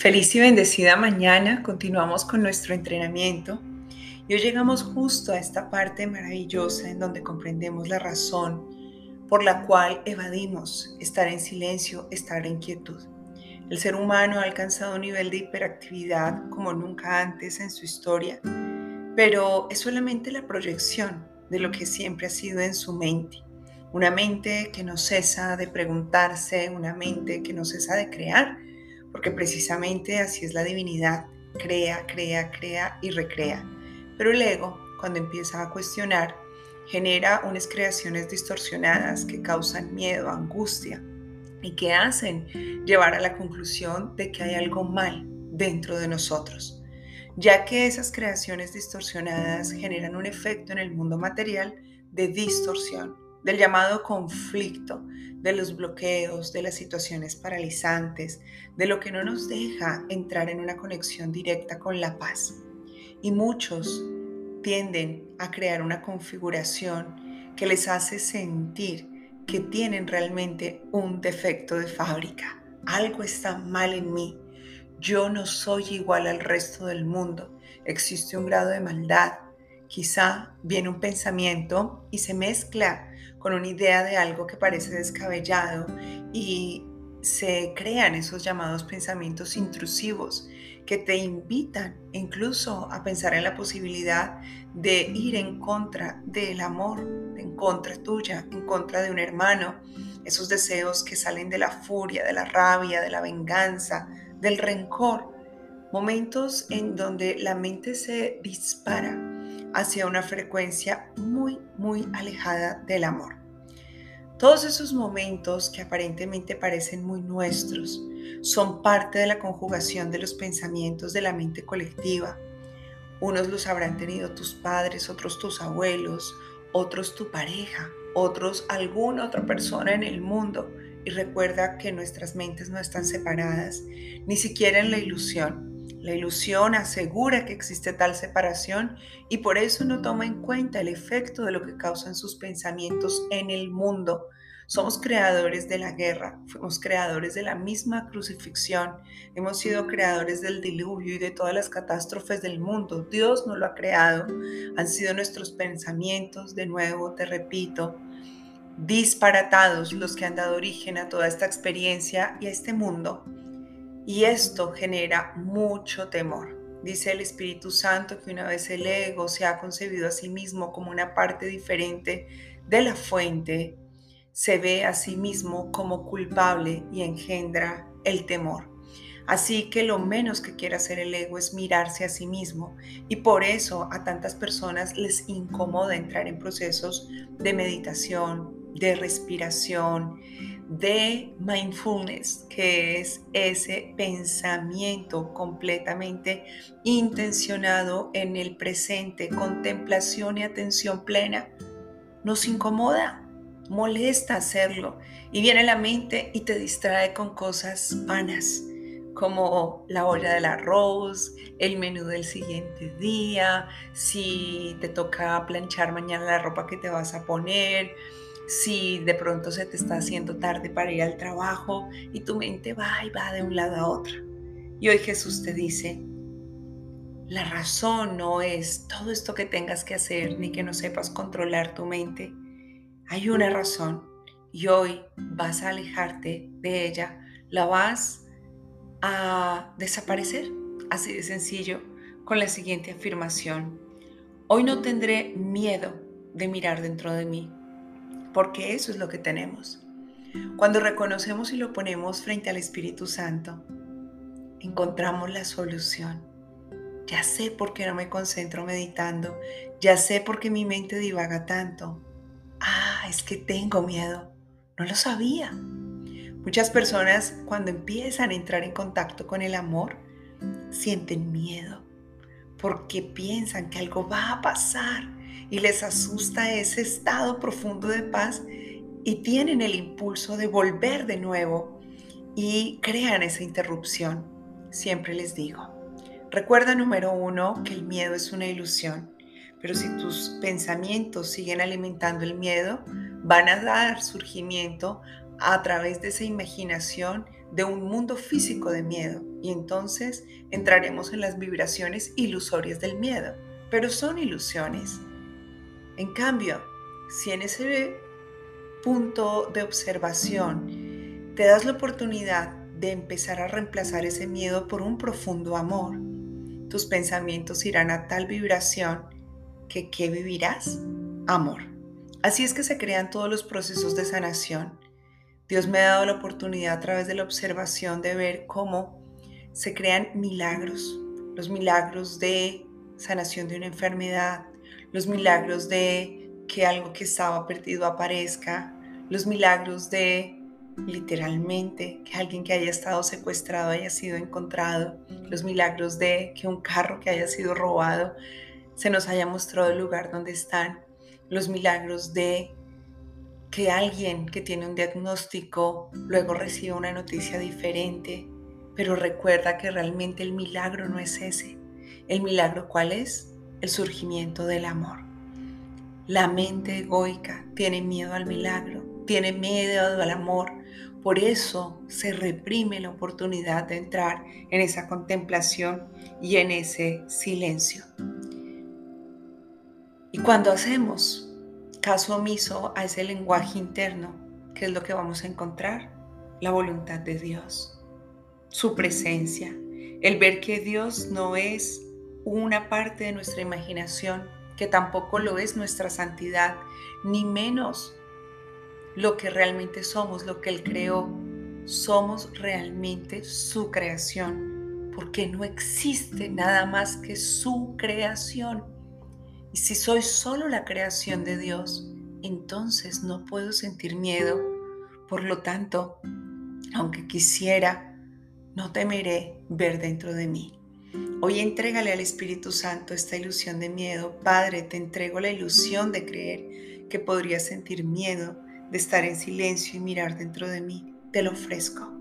Feliz y bendecida mañana, continuamos con nuestro entrenamiento y hoy llegamos justo a esta parte maravillosa en donde comprendemos la razón por la cual evadimos estar en silencio, estar en quietud. El ser humano ha alcanzado un nivel de hiperactividad como nunca antes en su historia, pero es solamente la proyección de lo que siempre ha sido en su mente. Una mente que no cesa de preguntarse, una mente que no cesa de crear porque precisamente así es la divinidad, crea, crea, crea y recrea. Pero el ego, cuando empieza a cuestionar, genera unas creaciones distorsionadas que causan miedo, angustia y que hacen llevar a la conclusión de que hay algo mal dentro de nosotros, ya que esas creaciones distorsionadas generan un efecto en el mundo material de distorsión, del llamado conflicto, de los bloqueos, de las situaciones paralizantes, de lo que no nos deja entrar en una conexión directa con la paz. Y muchos tienden a crear una configuración que les hace sentir que tienen realmente un defecto de fábrica. Algo está mal en mí. Yo no soy igual al resto del mundo. Existe un grado de maldad. Quizá viene un pensamiento y se mezcla con una idea de algo que parece descabellado y se crean esos llamados pensamientos intrusivos que te invitan incluso a pensar en la posibilidad de ir en contra del amor, en contra tuya, en contra de un hermano, esos deseos que salen de la furia, de la rabia, de la venganza, del rencor, momentos en donde la mente se dispara hacia una frecuencia muy, muy alejada del amor. Todos esos momentos que aparentemente parecen muy nuestros son parte de la conjugación de los pensamientos de la mente colectiva. Unos los habrán tenido tus padres, otros tus abuelos, otros tu pareja, otros alguna otra persona en el mundo. Y recuerda que nuestras mentes no están separadas, ni siquiera en la ilusión. La ilusión asegura que existe tal separación y por eso no toma en cuenta el efecto de lo que causan sus pensamientos en el mundo. Somos creadores de la guerra, fuimos creadores de la misma crucifixión, hemos sido creadores del diluvio y de todas las catástrofes del mundo. Dios no lo ha creado, han sido nuestros pensamientos, de nuevo te repito, disparatados los que han dado origen a toda esta experiencia y a este mundo. Y esto genera mucho temor. Dice el Espíritu Santo que una vez el ego se ha concebido a sí mismo como una parte diferente de la fuente, se ve a sí mismo como culpable y engendra el temor. Así que lo menos que quiere hacer el ego es mirarse a sí mismo y por eso a tantas personas les incomoda entrar en procesos de meditación, de respiración, de mindfulness, que es ese pensamiento completamente intencionado en el presente, contemplación y atención plena, nos incomoda, molesta hacerlo y viene la mente y te distrae con cosas vanas como la olla del arroz, el menú del siguiente día, si te toca planchar mañana la ropa que te vas a poner, si de pronto se te está haciendo tarde para ir al trabajo y tu mente va y va de un lado a otro. Y hoy Jesús te dice, la razón no es todo esto que tengas que hacer ni que no sepas controlar tu mente. Hay una razón y hoy vas a alejarte de ella, la vas a desaparecer, así de sencillo, con la siguiente afirmación. Hoy no tendré miedo de mirar dentro de mí porque eso es lo que tenemos. Cuando reconocemos y lo ponemos frente al Espíritu Santo, encontramos la solución. Ya sé por qué no me concentro meditando, ya sé por qué mi mente divaga tanto. Ah, es que tengo miedo. No lo sabía. Muchas personas cuando empiezan a entrar en contacto con el amor, sienten miedo porque piensan que algo va a pasar y les asusta ese estado profundo de paz y tienen el impulso de volver de nuevo y crean esa interrupción. Siempre les digo, recuerda número uno que el miedo es una ilusión, pero si tus pensamientos siguen alimentando el miedo, van a dar surgimiento a través de esa imaginación de un mundo físico de miedo y entonces entraremos en las vibraciones ilusorias del miedo, pero son ilusiones. En cambio, si en ese punto de observación te das la oportunidad de empezar a reemplazar ese miedo por un profundo amor, tus pensamientos irán a tal vibración que ¿qué vivirás? Amor. Así es que se crean todos los procesos de sanación Dios me ha dado la oportunidad a través de la observación de ver cómo se crean milagros, los milagros de sanación de una enfermedad, los milagros de que algo que estaba perdido aparezca, los milagros de literalmente que alguien que haya estado secuestrado haya sido encontrado, los milagros de que un carro que haya sido robado se nos haya mostrado el lugar donde están, los milagros de que alguien que tiene un diagnóstico luego reciba una noticia diferente, pero recuerda que realmente el milagro no es ese. El milagro cuál es? El surgimiento del amor. La mente egoica tiene miedo al milagro, tiene miedo al amor. Por eso se reprime la oportunidad de entrar en esa contemplación y en ese silencio. Y cuando hacemos caso omiso a ese lenguaje interno, que es lo que vamos a encontrar, la voluntad de Dios, su presencia, el ver que Dios no es una parte de nuestra imaginación, que tampoco lo es nuestra santidad, ni menos lo que realmente somos, lo que Él creó. Somos realmente su creación, porque no existe nada más que su creación. Y si soy solo la creación de Dios, entonces no puedo sentir miedo. Por lo tanto, aunque quisiera, no temeré ver dentro de mí. Hoy entrégale al Espíritu Santo esta ilusión de miedo. Padre, te entrego la ilusión de creer que podría sentir miedo, de estar en silencio y mirar dentro de mí. Te lo ofrezco.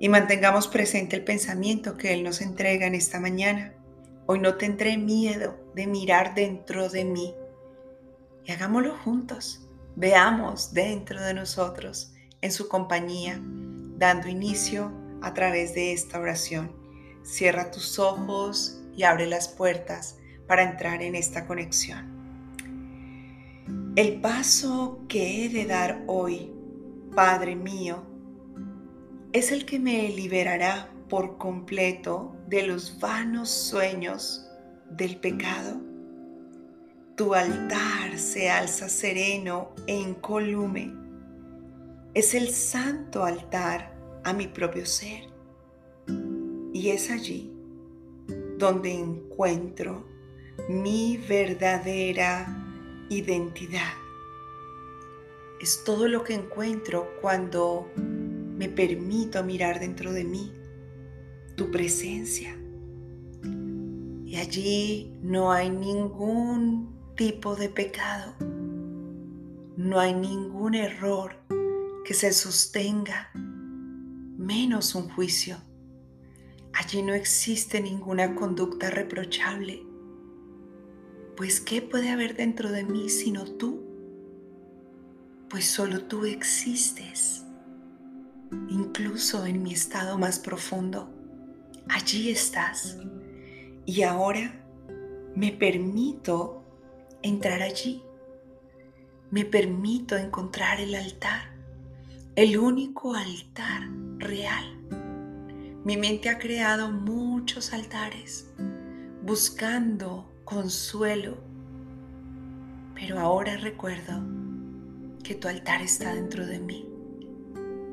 Y mantengamos presente el pensamiento que Él nos entrega en esta mañana. Hoy no tendré miedo de mirar dentro de mí. Y hagámoslo juntos. Veamos dentro de nosotros, en su compañía, dando inicio a través de esta oración. Cierra tus ojos y abre las puertas para entrar en esta conexión. El paso que he de dar hoy, Padre mío, es el que me liberará por completo de los vanos sueños del pecado. Tu altar se alza sereno e incolume. Es el santo altar a mi propio ser. Y es allí donde encuentro mi verdadera identidad. Es todo lo que encuentro cuando me permito mirar dentro de mí tu presencia. Y allí no hay ningún tipo de pecado, no hay ningún error que se sostenga, menos un juicio. Allí no existe ninguna conducta reprochable. Pues ¿qué puede haber dentro de mí sino tú? Pues solo tú existes, incluso en mi estado más profundo allí estás. Y ahora me permito entrar allí. Me permito encontrar el altar, el único altar real. Mi mente ha creado muchos altares buscando consuelo, pero ahora recuerdo que tu altar está dentro de mí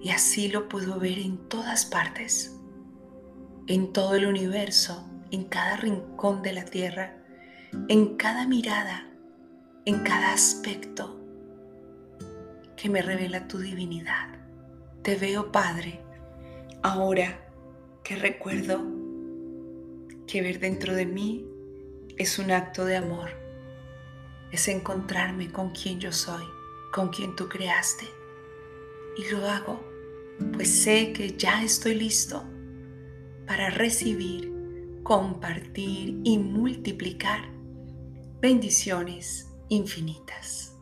y así lo puedo ver en todas partes en todo el universo, en cada rincón de la tierra, en cada mirada, en cada aspecto que me revela tu divinidad. Te veo, Padre, ahora que recuerdo que ver dentro de mí es un acto de amor, es encontrarme con quien yo soy, con quien tú creaste. Y lo hago, pues sé que ya estoy listo para recibir, compartir y multiplicar bendiciones infinitas.